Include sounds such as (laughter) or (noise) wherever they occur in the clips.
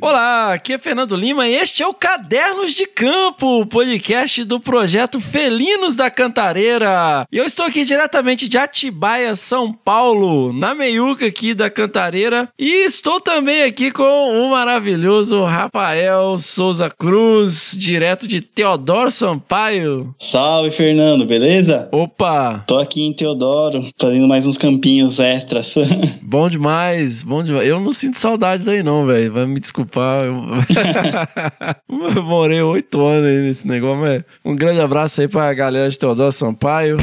Olá, aqui é Fernando Lima e este é o Cadernos de Campo, o podcast do projeto Felinos da Cantareira. E eu estou aqui diretamente de Atibaia, São Paulo, na meiuca aqui da Cantareira. E estou também aqui com o maravilhoso Rafael Souza Cruz, direto de Teodoro Sampaio. Salve, Fernando, beleza? Opa! Tô aqui em Teodoro, fazendo mais uns campinhos extras. (laughs) bom demais, bom demais. Eu não sinto saudade daí não, velho. Me desculpar. (laughs) Eu morei oito anos aí nesse negócio, mas um grande abraço aí pra galera de Teodoro Sampaio.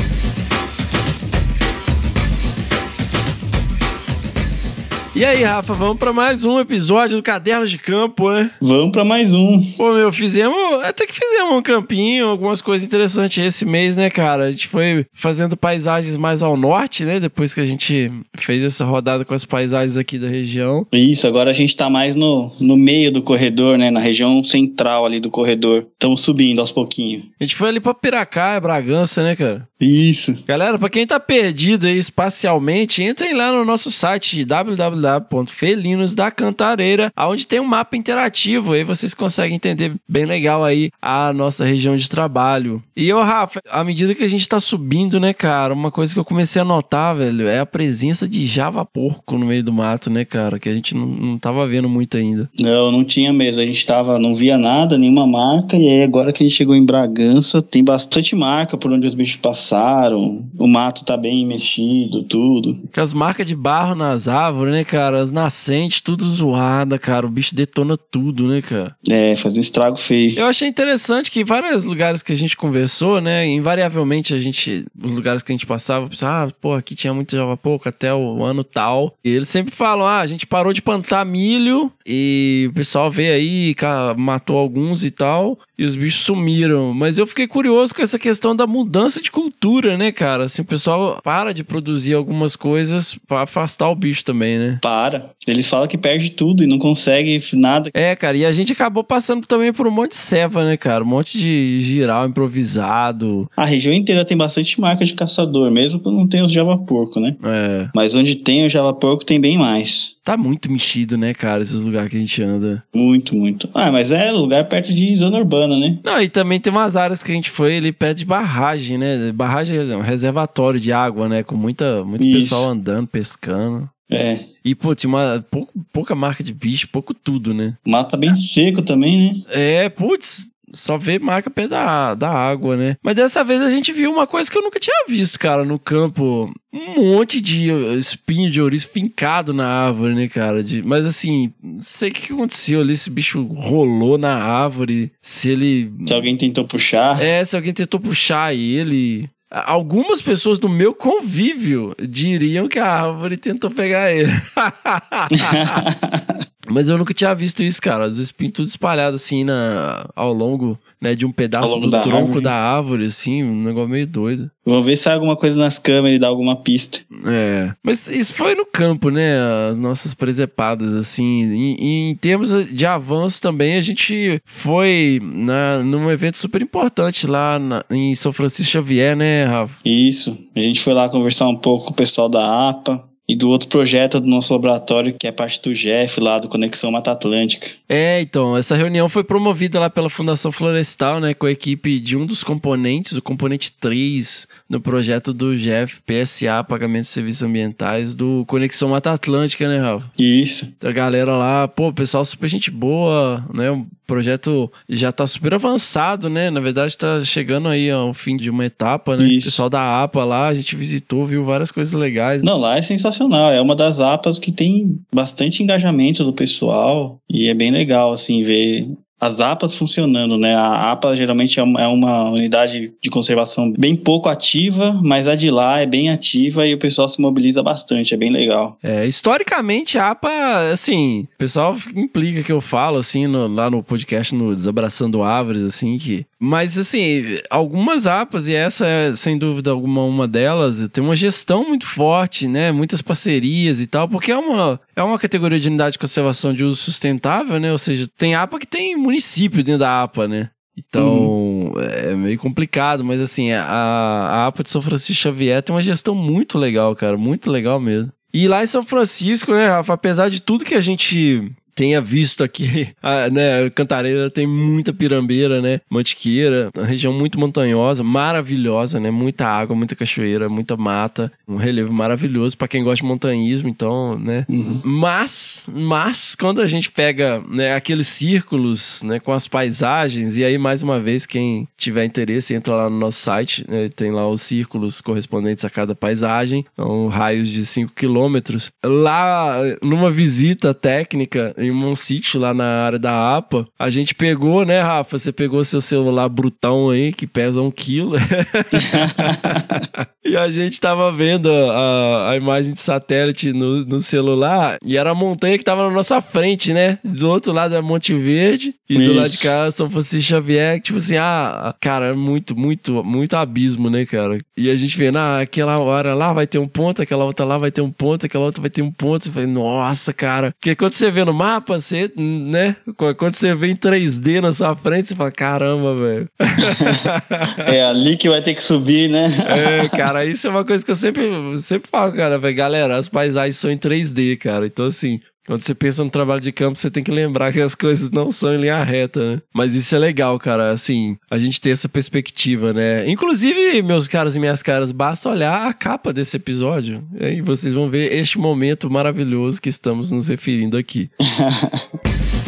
E aí, Rafa, vamos para mais um episódio do Caderno de Campo, né? Vamos para mais um. Pô, meu, fizemos, até que fizemos um campinho, algumas coisas interessantes esse mês, né, cara? A gente foi fazendo paisagens mais ao norte, né? Depois que a gente fez essa rodada com as paisagens aqui da região. Isso, agora a gente tá mais no, no meio do corredor, né? Na região central ali do corredor. Estamos subindo aos pouquinhos. A gente foi ali pra Piracá, Bragança, né, cara? Isso. Galera, pra quem tá perdido aí espacialmente, entrem lá no nosso site www.felinos da Cantareira, onde tem um mapa interativo, aí vocês conseguem entender bem legal aí a nossa região de trabalho. E eu, Rafa, à medida que a gente tá subindo, né, cara, uma coisa que eu comecei a notar, velho, é a presença de java porco no meio do mato, né, cara, que a gente não, não tava vendo muito ainda. Não, não tinha mesmo, a gente tava, não via nada, nenhuma marca, e aí agora que a gente chegou em Bragança, tem bastante marca por onde os bichos passaram passaram, o mato tá bem mexido, tudo. Com as marcas de barro nas árvores, né, cara? As nascentes, tudo zoada, cara. O bicho detona tudo, né, cara? É, faz um estrago feio. Eu achei interessante que em vários lugares que a gente conversou, né, invariavelmente a gente, os lugares que a gente passava, ah, pô, aqui tinha muito java pouco até o ano tal. E eles sempre falam, ah, a gente parou de plantar milho e o pessoal veio aí, matou alguns e tal e os bichos sumiram. Mas eu fiquei curioso com essa questão da mudança de cultura, né, cara? Assim, o pessoal para de produzir algumas coisas para afastar o bicho também, né? Para. Eles falam que perde tudo e não consegue nada. É, cara, e a gente acabou passando também por um monte de ceva, né, cara? Um monte de giral improvisado. A região inteira tem bastante marca de caçador, mesmo que não tenha os java porco, né? É. Mas onde tem o java porco tem bem mais. Tá muito mexido, né, cara, esses lugares que a gente anda. Muito, muito. Ah, mas é lugar perto de zona urbana, né? Não, e também tem umas áreas que a gente foi ali perto de barragem, né? Barragem é um reservatório de água, né? Com muita, muito Isso. pessoal andando, pescando. É. E, pô, tinha uma pou- pouca marca de bicho, pouco tudo, né? O mato tá bem seco também, né? É, putz, só vê marca perto da, da água, né? Mas dessa vez a gente viu uma coisa que eu nunca tinha visto, cara, no campo. Um monte de espinho de ouriço fincado na árvore, né, cara? De, mas assim, não sei o que que aconteceu ali. Esse bicho rolou na árvore. Se ele. Se alguém tentou puxar. É, se alguém tentou puxar ele. Algumas pessoas do meu convívio diriam que a árvore tentou pegar ele. (laughs) Mas eu nunca tinha visto isso, cara. Os espinhos tudo espalhados assim na, ao longo né, de um pedaço do da tronco árvore. da árvore, assim, um negócio meio doido. Vamos ver se sai alguma coisa nas câmeras e dá alguma pista. É. Mas isso foi no campo, né? As nossas presepadas, assim. E, e em termos de avanço também, a gente foi na, num evento super importante lá na- em São Francisco Xavier, né, Rafa? Isso. A gente foi lá conversar um pouco com o pessoal da APA e do outro projeto do nosso laboratório, que é parte do Jeff lá do Conexão Mata Atlântica. É, então, essa reunião foi promovida lá pela Fundação Florestal, né, com a equipe de um dos componentes, o componente 3, no projeto do GEF, PSA, Pagamento de Serviços Ambientais, do Conexão Mata Atlântica, né, Rafa? Isso. A galera lá, pô, pessoal super gente boa, né, o projeto já tá super avançado, né, na verdade tá chegando aí ao fim de uma etapa, né, o Isso. pessoal da APA lá, a gente visitou, viu várias coisas legais. Não, lá é sensacional. É uma das APAs que tem bastante engajamento do pessoal e é bem legal, assim, ver as APAs funcionando, né? A APA geralmente é uma, é uma unidade de conservação bem pouco ativa, mas a de lá é bem ativa e o pessoal se mobiliza bastante, é bem legal. É, historicamente, a APA, assim, o pessoal implica que eu falo, assim, no- lá no podcast, no Desabraçando Árvores, assim, que... Mas, assim, algumas APAs, e essa é, sem dúvida alguma, uma delas, tem uma gestão muito forte, né? Muitas parcerias e tal, porque é uma, é uma categoria de unidade de conservação de uso sustentável, né? Ou seja, tem APA que tem município dentro da APA, né? Então, é meio complicado, mas assim, a, a APA de São Francisco Xavier tem uma gestão muito legal, cara, muito legal mesmo. E lá em São Francisco, né, Rafa, apesar de tudo que a gente tenha visto aqui, a, (laughs) né, Cantareira tem muita pirambeira, né, mantiqueira, uma região muito montanhosa, maravilhosa, né, muita água, muita cachoeira, muita mata, um relevo maravilhoso para quem gosta de montanhismo, então, né, Uhum. mas, mas quando a gente pega, né, aqueles círculos, né, com as paisagens, e aí mais uma vez quem tiver interesse entra lá no nosso site, né, tem lá os círculos correspondentes a cada paisagem, são raios de 5 quilômetros. Lá, numa visita técnica em um sítio lá na área da APA, a gente pegou, né, Rafa? Você pegou seu celular brutão aí, que pesa um quilo. (laughs) e a gente tava vendo a, a imagem de satélite no, no celular e era a montanha que tava na nossa frente, né? Do outro lado é Monte Verde e do Isso. lado de cá São Francisco Xavier. Tipo assim, ah, cara, é muito, muito, muito abismo, né, cara? E a gente vendo, ah, aquela hora lá vai ter um ponto, aquela outra lá vai ter um ponto, aquela outra vai ter um ponto. Você fala, nossa, cara. Porque quando você vê no mapa, você, né? Quando você vê em 3D na sua frente, você fala, caramba, velho. (laughs) É ali que vai ter que subir, né? É, cara, isso é uma coisa que eu sempre, sempre falo, cara, velho. Galera, as paisagens são em 3D, cara. Então, assim, quando você pensa no trabalho de campo, você tem que lembrar que as coisas não são em linha reta, né? Mas isso é legal, cara. Assim, a gente ter essa perspectiva, né? Inclusive, meus caros e minhas caras, basta olhar a capa desse episódio. E aí vocês vão ver este momento maravilhoso que estamos nos referindo aqui. (laughs)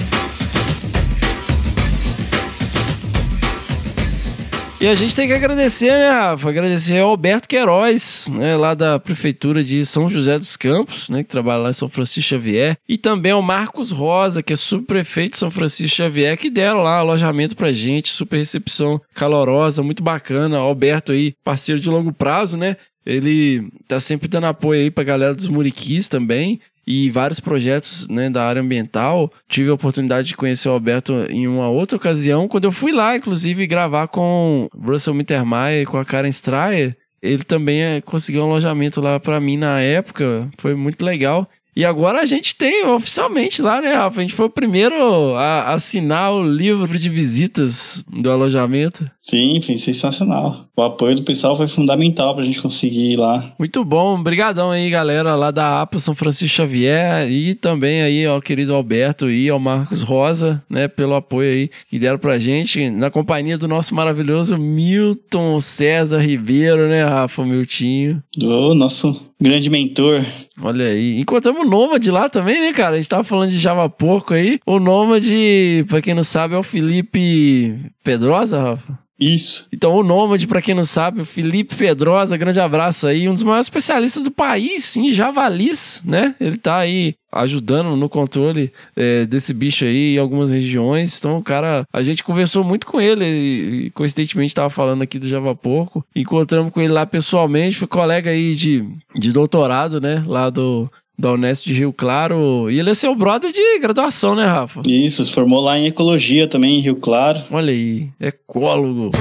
E a gente tem que agradecer, né, Rafa? Agradecer ao Alberto Queiroz, né, lá da Prefeitura de São José dos Campos, né, que trabalha lá em São Francisco Xavier. E também ao Marcos Rosa, que é subprefeito de São Francisco Xavier, que deram lá alojamento pra gente, super recepção calorosa, muito bacana. Alberto aí, parceiro de longo prazo, né? Ele tá sempre dando apoio aí pra galera dos Muriquis também e vários projetos né, da área ambiental. Tive a oportunidade de conhecer o Alberto em uma outra ocasião, quando eu fui lá, inclusive, gravar com Russell Mittermeier e com a Karen Strayer. Ele também eh, conseguiu um alojamento lá pra mim na época, foi muito legal. E agora a gente tem oficialmente lá, né, Rafa? A gente foi o primeiro a assinar o livro de visitas do alojamento. Sim, foi sensacional. O apoio do pessoal foi fundamental pra gente conseguir ir lá. Muito bom, obrigadão aí, galera, lá da APA São Francisco Xavier e também aí ao querido Alberto e ao Marcos Rosa, né, pelo apoio aí que deram pra gente, na companhia do nosso maravilhoso Milton César Ribeiro, né, Rafa, Miltinho. Do nosso grande mentor. Olha aí. Encontramos o Nômade lá também, né, cara? A gente tava falando de Java Porco aí. O Nômade, pra quem não sabe, é o Felipe Pedrosa, Rafa? Isso. Então, o Nômade, pra quem não sabe, o Felipe Pedrosa, grande abraço aí, um dos maiores especialistas do país em javalis, né? Ele tá aí ajudando no controle é, desse bicho aí em algumas regiões. Então, cara, a gente conversou muito com ele e, coincidentemente, tava falando aqui do Java Porco. Encontramos com ele lá pessoalmente, foi colega aí de, de doutorado, né? Lá do, da Unesp de Rio Claro. E ele é seu brother de graduação, né, Rafa? Isso, se formou lá em ecologia também, em Rio Claro. Olha aí, ecólogo.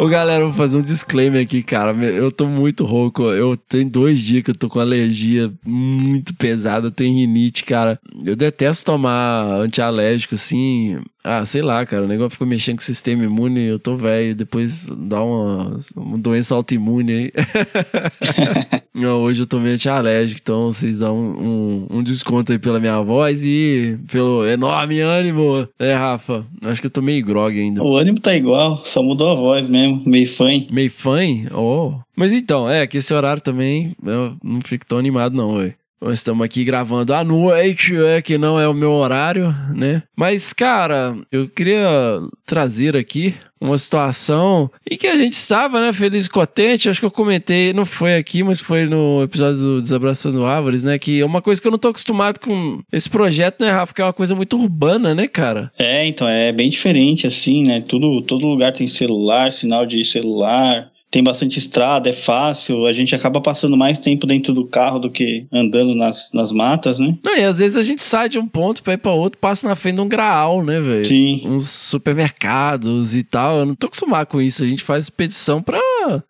Ô galera, vou fazer um disclaimer aqui, cara. Eu tô muito rouco. Eu tenho dois dias que eu tô com alergia muito pesada. Eu tenho rinite, cara. Eu detesto tomar antialérgico, assim. Ah, sei lá, cara. O negócio fica mexendo com o sistema imune. Eu tô velho. Depois dá uma, uma doença autoimune aí. (laughs) Não, hoje eu tô meio antialérgico, então vocês dão um, um, um desconto aí pela minha voz e pelo enorme ânimo. É, Rafa? Acho que eu tô meio grog ainda. O ânimo tá igual, só mudou a voz mesmo, meio fã. Meio fã? Oh. Mas então, é, que esse horário também eu não fico tão animado, não, velho. Nós estamos aqui gravando à noite, é que não é o meu horário, né? Mas, cara, eu queria trazer aqui uma situação em que a gente estava, né, feliz e contente. Acho que eu comentei, não foi aqui, mas foi no episódio do Desabraçando Árvores, né? Que é uma coisa que eu não tô acostumado com esse projeto, né, Rafa? Que é uma coisa muito urbana, né, cara? É, então, é bem diferente, assim, né? Tudo, todo lugar tem celular, sinal de celular. Tem bastante estrada, é fácil, a gente acaba passando mais tempo dentro do carro do que andando nas, nas matas, né? Não, e às vezes a gente sai de um ponto pra ir pra outro, passa na frente de um graal, né, velho? Sim. Uns supermercados e tal. Eu não tô acostumado com isso. A gente faz expedição pra.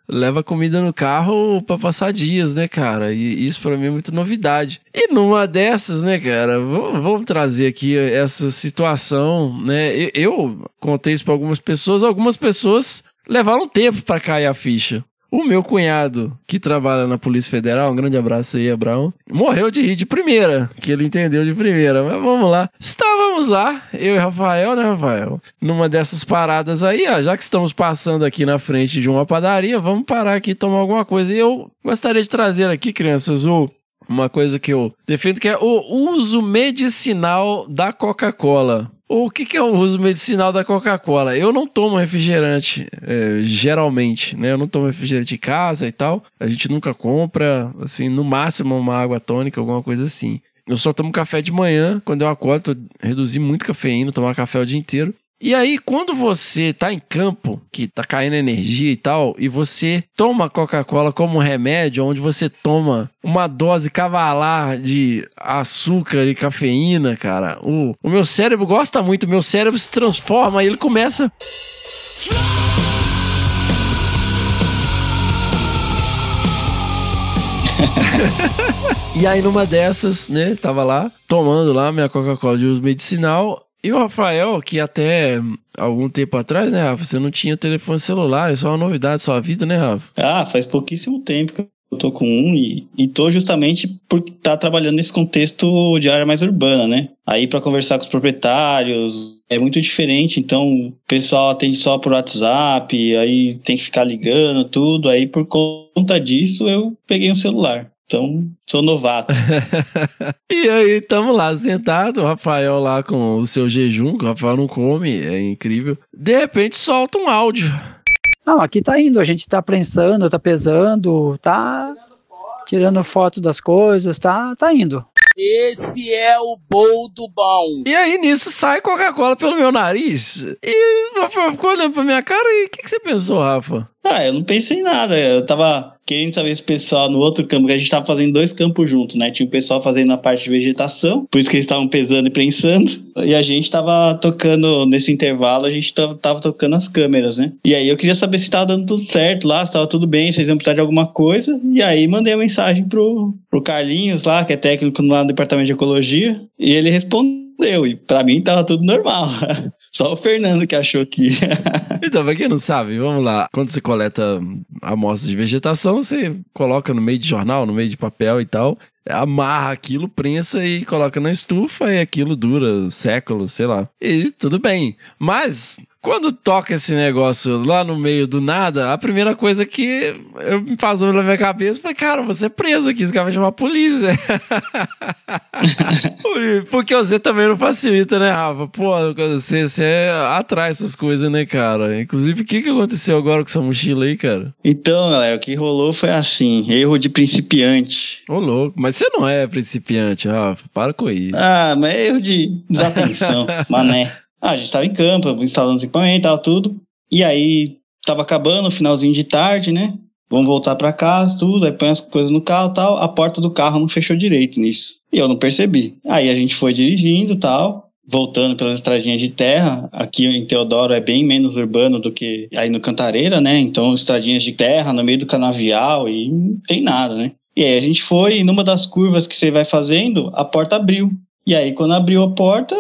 leva comida no carro pra passar dias, né, cara? E isso pra mim é muita novidade. E numa dessas, né, cara, vamos, vamos trazer aqui essa situação, né? Eu, eu contei isso pra algumas pessoas, algumas pessoas levaram tempo pra cair a ficha. O meu cunhado, que trabalha na Polícia Federal, um grande abraço aí, Abraão, morreu de rir de primeira, que ele entendeu de primeira. Mas vamos lá. Estávamos lá, eu e Rafael, né, Rafael? Numa dessas paradas aí, ó, já que estamos passando aqui na frente de uma padaria, vamos parar aqui e tomar alguma coisa. E eu gostaria de trazer aqui, crianças, o uma coisa que eu defendo que é o uso medicinal da Coca-Cola. O que, que é o uso medicinal da Coca-Cola? Eu não tomo refrigerante, é, geralmente, né? Eu não tomo refrigerante em casa e tal. A gente nunca compra, assim, no máximo uma água tônica, alguma coisa assim. Eu só tomo café de manhã, quando eu acordo, reduzi muito cafeína, tomar café o dia inteiro. E aí, quando você tá em campo, que tá caindo energia e tal, e você toma Coca-Cola como remédio, onde você toma uma dose cavalar de açúcar e cafeína, cara, o, o meu cérebro gosta muito, meu cérebro se transforma e ele começa. (laughs) e aí, numa dessas, né, tava lá, tomando lá minha Coca-Cola de uso medicinal, e o Rafael, que até algum tempo atrás, né, Rafa, você não tinha telefone celular, isso é uma novidade da sua vida, né, Rafa? Ah, faz pouquíssimo tempo que eu tô com um e, e tô justamente por estar tá trabalhando nesse contexto de área mais urbana, né? Aí para conversar com os proprietários é muito diferente, então o pessoal atende só por WhatsApp, aí tem que ficar ligando tudo, aí por conta disso eu peguei um celular. Então, sou novato. (laughs) e aí, tamo lá sentado, o Rafael lá com o seu jejum, que o Rafael não come, é incrível. De repente, solta um áudio. Não, aqui tá indo, a gente tá prensando, tá pesando, tá tirando foto das coisas, tá, tá indo. Esse é o boldo bom. E aí, nisso, sai Coca-Cola pelo meu nariz. E o Rafael ficou olhando pra minha cara e o que, que você pensou, Rafa? Ah, eu não pensei em nada. Eu tava querendo saber se o pessoal no outro campo, que a gente tava fazendo dois campos juntos, né? Tinha o pessoal fazendo na parte de vegetação, por isso que eles estavam pesando e prensando, (laughs) e a gente tava tocando, nesse intervalo, a gente tava, tava, tocando as câmeras, né? E aí eu queria saber se tava dando tudo certo lá, se tava tudo bem, se eles iam precisar de alguma coisa, e aí mandei a mensagem pro, pro Carlinhos lá, que é técnico lá no departamento de ecologia, e ele respondeu, e para mim tava tudo normal. (laughs) Só o Fernando que achou que. (laughs) então, pra quem não sabe, vamos lá. Quando você coleta amostras de vegetação, você coloca no meio de jornal, no meio de papel e tal, amarra aquilo, prensa e coloca na estufa e aquilo dura séculos, sei lá. E tudo bem. Mas quando toca esse negócio lá no meio do nada, a primeira coisa que eu me faz na minha cabeça foi, cara, você é preso aqui, esse cara vai chamar a polícia. (laughs) Porque você também não facilita, né, Rafa? Pô, você, você atrai essas coisas, né, cara? Inclusive, o que, que aconteceu agora com essa mochila aí, cara? Então, galera, o que rolou foi assim, erro de principiante. Ô, louco, mas você não é principiante, Rafa, para com isso. Ah, mas é erro de desatenção, (laughs) mané. Ah, a gente tava em campo, instalando os equipamentos e tal, tudo. E aí, tava acabando, finalzinho de tarde, né? Vamos voltar para casa, tudo, aí põe as coisas no carro tal. A porta do carro não fechou direito nisso. E eu não percebi. Aí a gente foi dirigindo tal, voltando pelas estradinhas de terra. Aqui em Teodoro é bem menos urbano do que aí no Cantareira, né? Então, estradinhas de terra no meio do canavial e não tem nada, né? E aí a gente foi, e numa das curvas que você vai fazendo, a porta abriu. E aí, quando abriu a porta,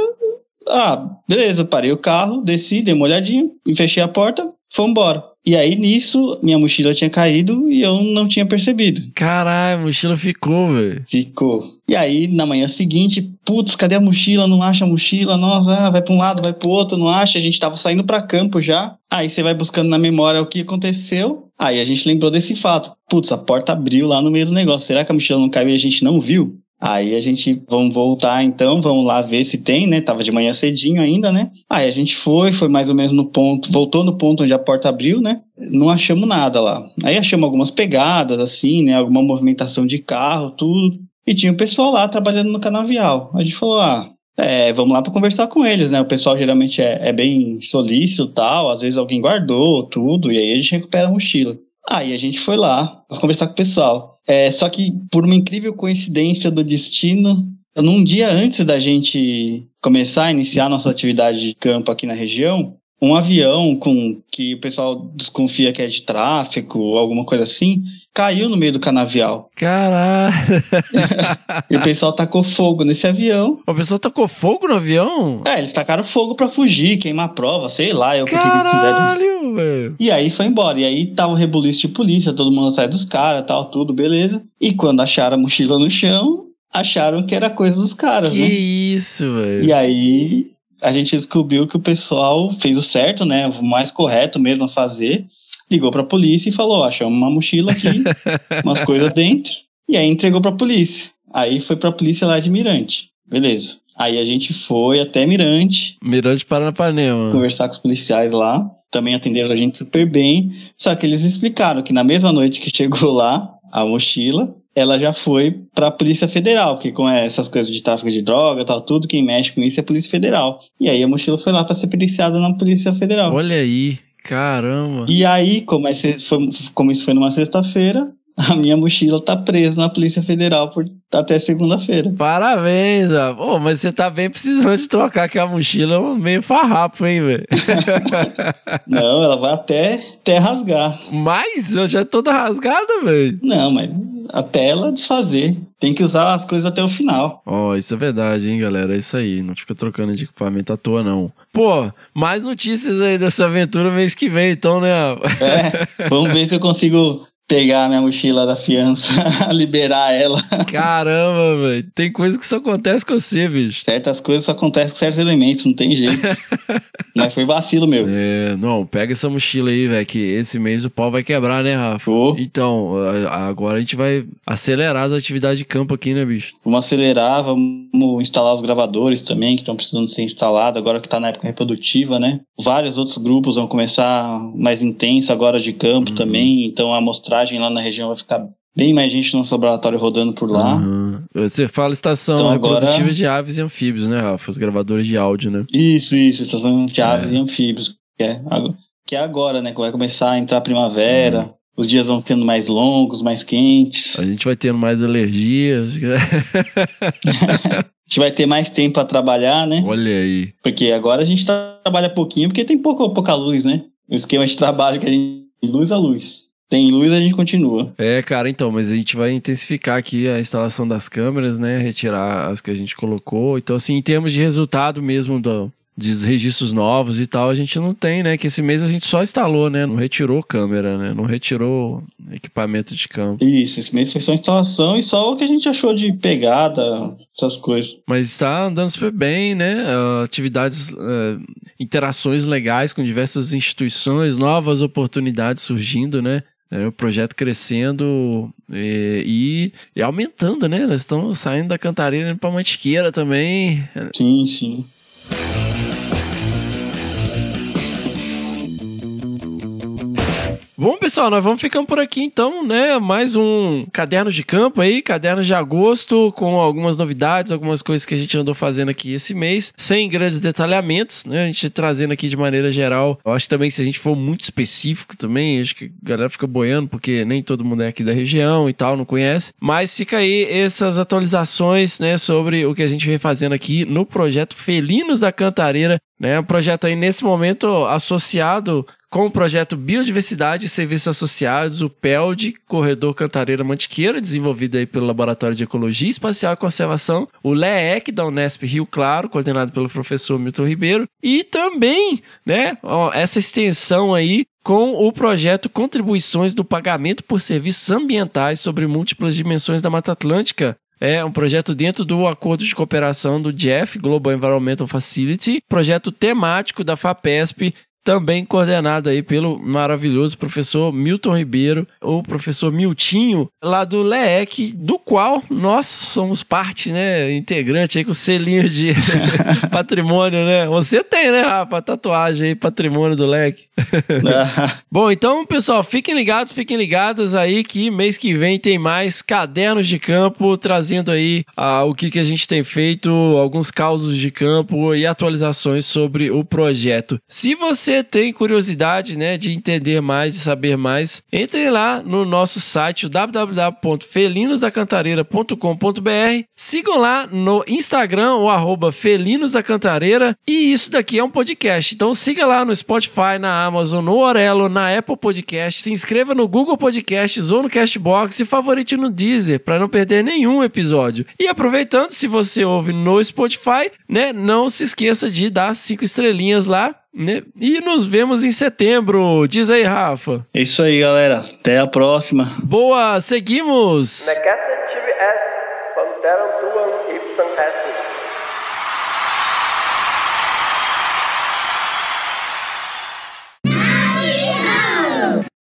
ah, beleza, parei o carro, desci, dei uma olhadinha, fechei a porta, fomos embora. E aí, nisso, minha mochila tinha caído e eu não tinha percebido. Caralho, a mochila ficou, velho. Ficou. E aí, na manhã seguinte, putz, cadê a mochila? Não acha a mochila? Nossa, ah, vai pra um lado, vai pro outro, não acha. A gente tava saindo pra campo já. Aí você vai buscando na memória o que aconteceu. Aí a gente lembrou desse fato. Putz, a porta abriu lá no meio do negócio. Será que a mochila não caiu e a gente não viu? Aí a gente, vamos voltar então, vamos lá ver se tem, né? Tava de manhã cedinho ainda, né? Aí a gente foi, foi mais ou menos no ponto, voltou no ponto onde a porta abriu, né? Não achamos nada lá. Aí achamos algumas pegadas, assim, né? Alguma movimentação de carro, tudo. E tinha o pessoal lá trabalhando no canavial. A gente falou, ah, é, vamos lá para conversar com eles, né? O pessoal geralmente é, é bem solícito tal, às vezes alguém guardou tudo, e aí a gente recupera a mochila. Aí a gente foi lá pra conversar com o pessoal. É, só que por uma incrível coincidência do destino, num dia antes da gente começar a iniciar nossa atividade de campo aqui na região, um avião com que o pessoal desconfia que é de tráfico, alguma coisa assim, caiu no meio do canavial. Caralho. (laughs) E o pessoal tacou fogo nesse avião. o pessoal tacou fogo no avião? É, eles tacaram fogo pra fugir, queimar a prova, sei lá, eu por que que eles fizeram velho. E aí foi embora. E aí tava o rebuliço de polícia, todo mundo sai dos caras, tal, tudo, beleza. E quando acharam a mochila no chão, acharam que era coisa dos caras, Que né? isso, velho. E aí a gente descobriu que o pessoal fez o certo, né? O mais correto mesmo a fazer. Ligou pra polícia e falou: ó, achamos uma mochila aqui, (laughs) umas coisas dentro. E aí entregou pra polícia. Aí foi pra polícia lá de Mirante. Beleza. Aí a gente foi até Mirante, Mirante Paranapanema. conversar com os policiais lá. Também atenderam a gente super bem. Só que eles explicaram que na mesma noite que (laughs) chegou lá, a mochila, ela já foi pra Polícia Federal, porque com essas coisas de tráfico de droga e tal, tudo, quem mexe com isso é a Polícia Federal. E aí a mochila foi lá pra ser periciada na Polícia Federal. Olha aí. Caramba. E aí, como, esse foi- como isso foi numa sexta-feira, (laughs) a minha mochila tá presa na Polícia Federal por até segunda-feira. Parabéns, ó. Pô, mas você tá bem precisando de trocar aquela mochila é meio farrapo, hein, velho? (laughs) Não, ela vai até, até rasgar. Mas eu já tô toda rasgada, velho. Não, mas até ela desfazer. Tem que usar as coisas até o final. Ó, isso é verdade, hein, galera? É isso aí. Não fica trocando de equipamento à toa, não. Pô, mais notícias aí dessa aventura mês que vem, então, né? É, vamos ver se eu consigo pegar a minha mochila da fiança, (laughs) liberar ela. Caramba, velho. Tem coisa que só acontece com você, bicho. Certas coisas só acontecem com certos elementos, não tem jeito. mas (laughs) foi vacilo meu. É, não, pega essa mochila aí, velho, que esse mês o pau vai quebrar, né, Rafa? Pô. Então, agora a gente vai acelerar as atividades de campo aqui, né, bicho? Vamos acelerar, vamos instalar os gravadores também, que estão precisando ser instalados, agora que está na época reprodutiva, né? Vários outros grupos vão começar mais intensa agora de campo Uhum. também, então a lá na região vai ficar bem mais gente no nosso laboratório rodando por lá. Aham. Você fala estação Então agora- reprodutiva de aves e anfíbios, né, Rafa? Os gravadores de áudio, né? Isso, isso, estação de aves É. e anfíbios, que é, que é agora, né? Que vai começar a entrar a primavera, Uhum. os dias vão ficando mais longos, mais quentes. A gente vai tendo mais alergias. (laughs) A gente vai ter mais tempo para trabalhar, né? Olha aí. Porque agora a gente trabalha pouquinho, porque tem pouco, pouca luz, né? O esquema de trabalho que a gente. Luz a luz. Tem luz, a gente continua. É, cara, então, mas a gente vai intensificar aqui a instalação das câmeras, né? Retirar as que a gente colocou. Então, assim, em termos de resultado mesmo do, dos registros novos e tal, a gente não tem, né? Que esse mês a gente só instalou, né? Não retirou câmera, né? Não retirou equipamento de campo. Isso, esse mês foi só instalação e só o que a gente achou de pegada, essas coisas. Mas está andando super bem, né? Ah, atividades, ah, interações legais com diversas instituições, novas oportunidades surgindo, né? É, o projeto crescendo eh, e, e aumentando, né? Nós estamos saindo da cantareira para Mantiqueira também. Sim, sim. Bom, pessoal, nós vamos ficando por aqui então, né? Mais um caderno de campo aí, caderno de agosto, com algumas novidades, algumas coisas que a gente andou fazendo aqui esse mês, sem grandes detalhamentos, né? A gente trazendo aqui de maneira geral. Eu acho também que se a gente for muito específico também, acho que a galera fica boiando, porque nem todo mundo é aqui da região e tal, não conhece. Mas fica aí essas atualizações, né, sobre o que a gente vem fazendo aqui no projeto Felinos da Cantareira, né? Um projeto aí nesse momento associado com o projeto Biodiversidade e Serviços Associados, o PELD, Corredor Cantareira Mantiqueira, desenvolvido aí pelo Laboratório de Ecologia Espacial e Conservação, o LEEC da Unesp Rio Claro, coordenado pelo professor Milton Ribeiro, e também, né, ó, essa extensão aí com o projeto Contribuições do Pagamento por Serviços Ambientais sobre Múltiplas Dimensões da Mata Atlântica, é um projeto dentro do acordo de cooperação do GEF, Global Environmental Facility, projeto temático da FAPESP, também coordenado aí pelo maravilhoso professor Milton Ribeiro, ou professor Miltinho, lá do LEEC, do qual nós somos parte, né, integrante aí com selinho de (laughs) patrimônio, né? Você tem, né, Rafa, tatuagem aí, patrimônio do LEEC. (laughs) Bom, então, pessoal, fiquem ligados, fiquem ligados aí que mês que vem tem mais cadernos de campo, trazendo aí ah, o que, que a gente tem feito, alguns causos de campo e atualizações sobre o projeto. Se você você tem curiosidade, né, de entender mais, de saber mais, entre lá no nosso site www.felinosdacantareira.com.br. Sigam lá no Instagram o arroba Felinos da Cantareira e isso daqui é um podcast. Então siga lá no Spotify, na Amazon, no Orelo, na Apple Podcast, se inscreva no Google Podcasts ou no Castbox e favorite no Deezer para não perder nenhum episódio. E aproveitando, se você ouve no Spotify, né, não se esqueça de dar cinco estrelinhas lá. Né? E nos vemos em setembro. Diz aí, Rafa. É isso aí, galera. Até a próxima. Boa, seguimos! Necast